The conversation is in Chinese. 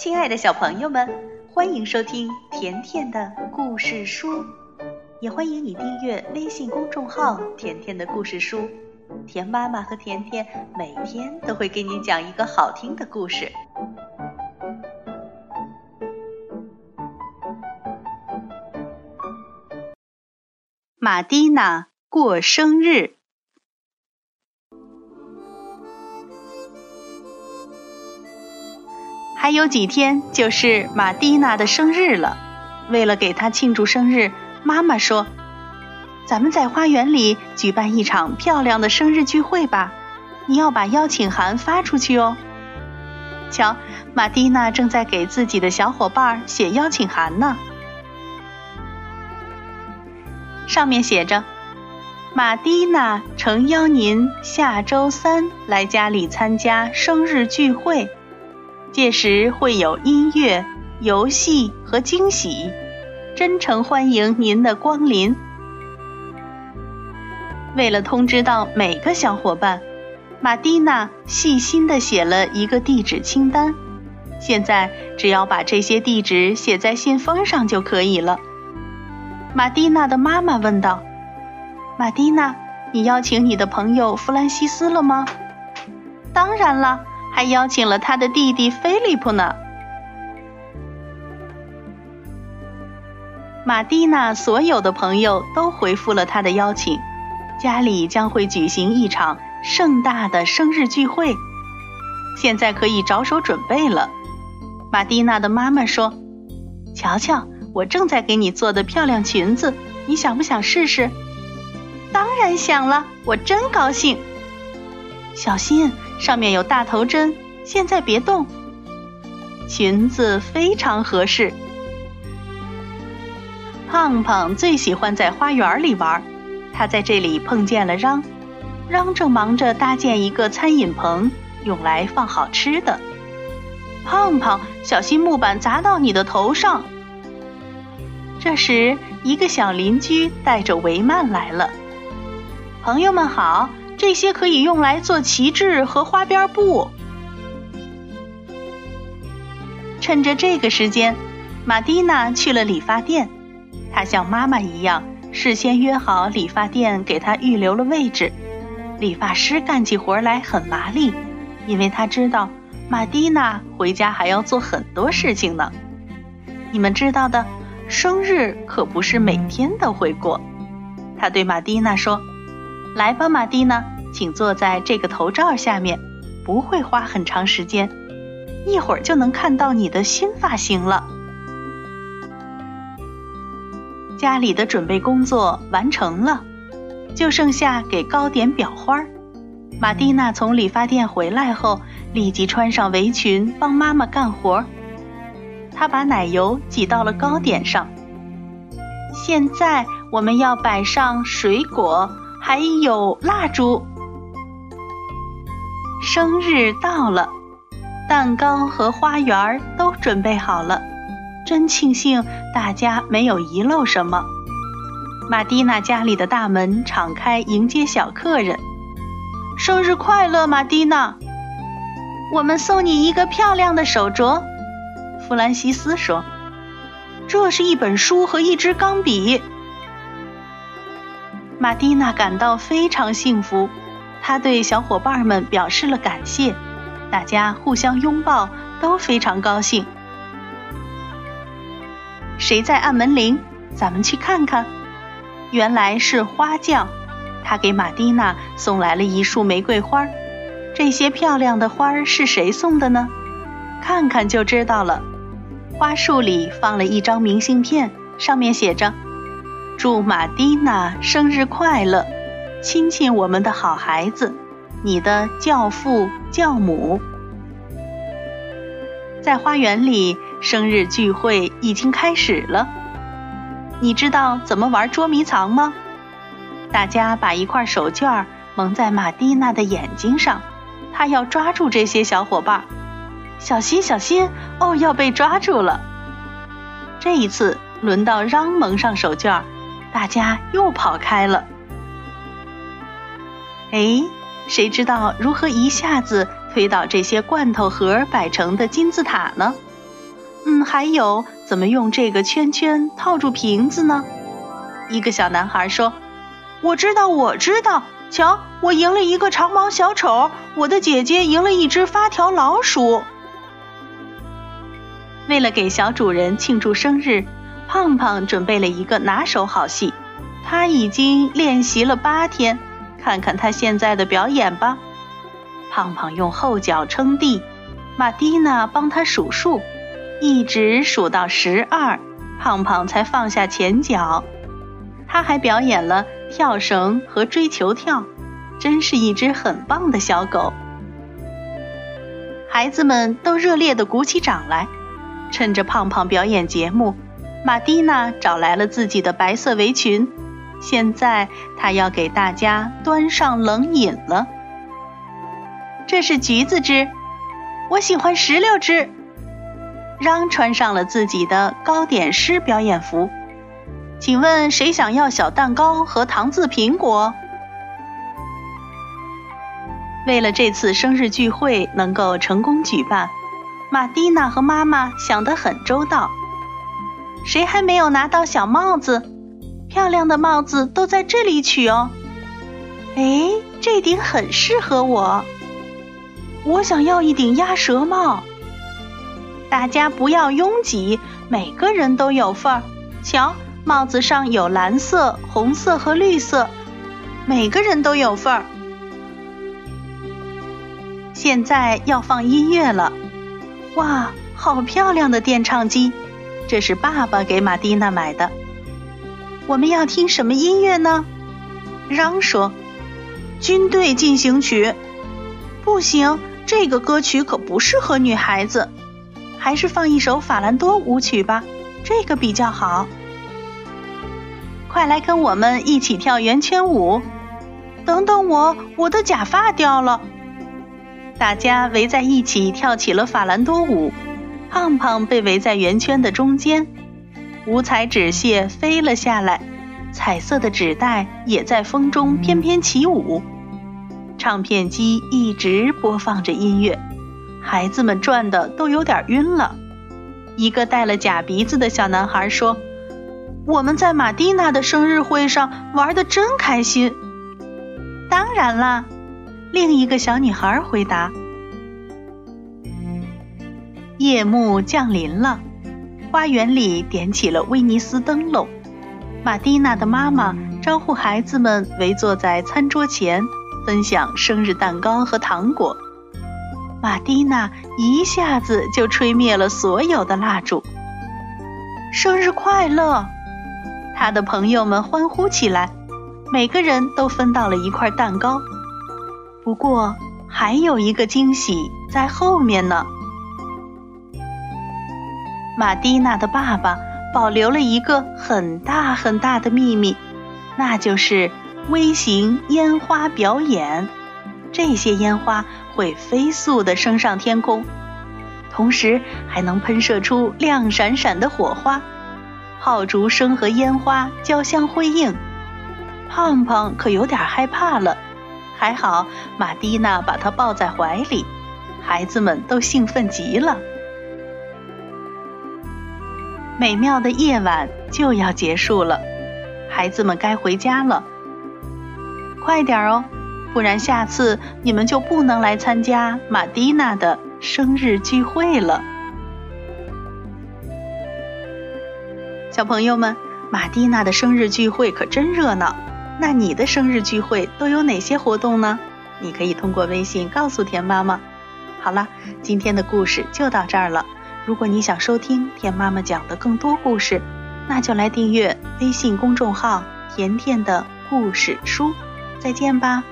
亲爱的小朋友们，欢迎收听甜甜的故事书，也欢迎你订阅微信公众号“甜甜的故事书”。甜妈妈和甜甜每天都会给你讲一个好听的故事。玛蒂娜过生日。还有几天就是玛蒂娜的生日了，为了给她庆祝生日，妈妈说：“咱们在花园里举办一场漂亮的生日聚会吧，你要把邀请函发出去哦。”瞧，玛蒂娜正在给自己的小伙伴写邀请函呢，上面写着：“玛蒂娜诚邀您下周三来家里参加生日聚会。”届时会有音乐、游戏和惊喜，真诚欢迎您的光临。为了通知到每个小伙伴，玛蒂娜细心地写了一个地址清单。现在只要把这些地址写在信封上就可以了。玛蒂娜的妈妈问道：“玛蒂娜，你邀请你的朋友弗兰西斯了吗？”“当然了。”还邀请了他的弟弟菲利普呢。马蒂娜所有的朋友都回复了他的邀请，家里将会举行一场盛大的生日聚会，现在可以着手准备了。马蒂娜的妈妈说：“瞧瞧，我正在给你做的漂亮裙子，你想不想试试？”“当然想了，我真高兴。”小心。上面有大头针，现在别动。裙子非常合适。胖胖最喜欢在花园里玩，他在这里碰见了嚷，嚷正忙着搭建一个餐饮棚，用来放好吃的。胖胖，小心木板砸到你的头上。这时，一个小邻居带着帷幔来了。朋友们好。这些可以用来做旗帜和花边布。趁着这个时间，玛蒂娜去了理发店。她像妈妈一样，事先约好理发店给她预留了位置。理发师干起活来很麻利，因为他知道玛蒂娜回家还要做很多事情呢。你们知道的，生日可不是每天都会过。他对玛蒂娜说。来吧，玛蒂娜，请坐在这个头罩下面，不会花很长时间，一会儿就能看到你的新发型了。家里的准备工作完成了，就剩下给糕点裱花。玛蒂娜从理发店回来后，立即穿上围裙帮妈妈干活。她把奶油挤到了糕点上。现在我们要摆上水果。还有蜡烛，生日到了，蛋糕和花园都准备好了，真庆幸大家没有遗漏什么。玛蒂娜家里的大门敞开迎接小客人，生日快乐，玛蒂娜！我们送你一个漂亮的手镯，弗兰西斯说，这是一本书和一支钢笔。玛蒂娜感到非常幸福，她对小伙伴们表示了感谢，大家互相拥抱，都非常高兴。谁在按门铃？咱们去看看。原来是花匠，他给玛蒂娜送来了一束玫瑰花。这些漂亮的花是谁送的呢？看看就知道了。花束里放了一张明信片，上面写着。祝玛蒂娜生日快乐！亲亲我们的好孩子，你的教父教母。在花园里，生日聚会已经开始了。你知道怎么玩捉迷藏吗？大家把一块手绢蒙在玛蒂娜的眼睛上，她要抓住这些小伙伴。小心，小心！哦，要被抓住了。这一次轮到让蒙上手绢。大家又跑开了。哎，谁知道如何一下子推倒这些罐头盒摆成的金字塔呢？嗯，还有怎么用这个圈圈套住瓶子呢？一个小男孩说：“我知道，我知道。瞧，我赢了一个长毛小丑，我的姐姐赢了一只发条老鼠。”为了给小主人庆祝生日，胖胖准备了一个拿手好戏。他已经练习了八天，看看他现在的表演吧。胖胖用后脚撑地，玛蒂娜帮他数数，一直数到十二，胖胖才放下前脚。他还表演了跳绳和追球跳，真是一只很棒的小狗。孩子们都热烈地鼓起掌来。趁着胖胖表演节目，玛蒂娜找来了自己的白色围裙。现在她要给大家端上冷饮了。这是橘子汁，我喜欢石榴汁。让穿上了自己的糕点师表演服。请问谁想要小蛋糕和糖渍苹果？为了这次生日聚会能够成功举办。玛蒂娜和妈妈想得很周到。谁还没有拿到小帽子？漂亮的帽子都在这里取哦。哎，这顶很适合我。我想要一顶鸭舌帽。大家不要拥挤，每个人都有份儿。瞧，帽子上有蓝色、红色和绿色，每个人都有份儿。现在要放音乐了。哇，好漂亮的电唱机！这是爸爸给马蒂娜买的。我们要听什么音乐呢？嚷说：“军队进行曲。”不行，这个歌曲可不适合女孩子。还是放一首法兰多舞曲吧，这个比较好。快来跟我们一起跳圆圈舞！等等我，我的假发掉了。大家围在一起跳起了法兰多舞，胖胖被围在圆圈的中间，五彩纸屑飞了下来，彩色的纸袋也在风中翩翩起舞。唱片机一直播放着音乐，孩子们转的都有点晕了。一个戴了假鼻子的小男孩说：“我们在玛蒂娜的生日会上玩的真开心。”当然啦。另一个小女孩回答：“夜幕降临了，花园里点起了威尼斯灯笼。玛蒂娜的妈妈招呼孩子们围坐在餐桌前，分享生日蛋糕和糖果。玛蒂娜一下子就吹灭了所有的蜡烛。生日快乐！她的朋友们欢呼起来，每个人都分到了一块蛋糕。”不过还有一个惊喜在后面呢。马蒂娜的爸爸保留了一个很大很大的秘密，那就是微型烟花表演。这些烟花会飞速地升上天空，同时还能喷射出亮闪闪的火花，炮竹声和烟花交相辉映。胖胖可有点害怕了。还好，马蒂娜把他抱在怀里，孩子们都兴奋极了。美妙的夜晚就要结束了，孩子们该回家了。快点哦，不然下次你们就不能来参加玛蒂娜的生日聚会了。小朋友们，玛蒂娜的生日聚会可真热闹。那你的生日聚会都有哪些活动呢？你可以通过微信告诉田妈妈。好了，今天的故事就到这儿了。如果你想收听甜妈妈讲的更多故事，那就来订阅微信公众号“甜甜的故事书”。再见吧。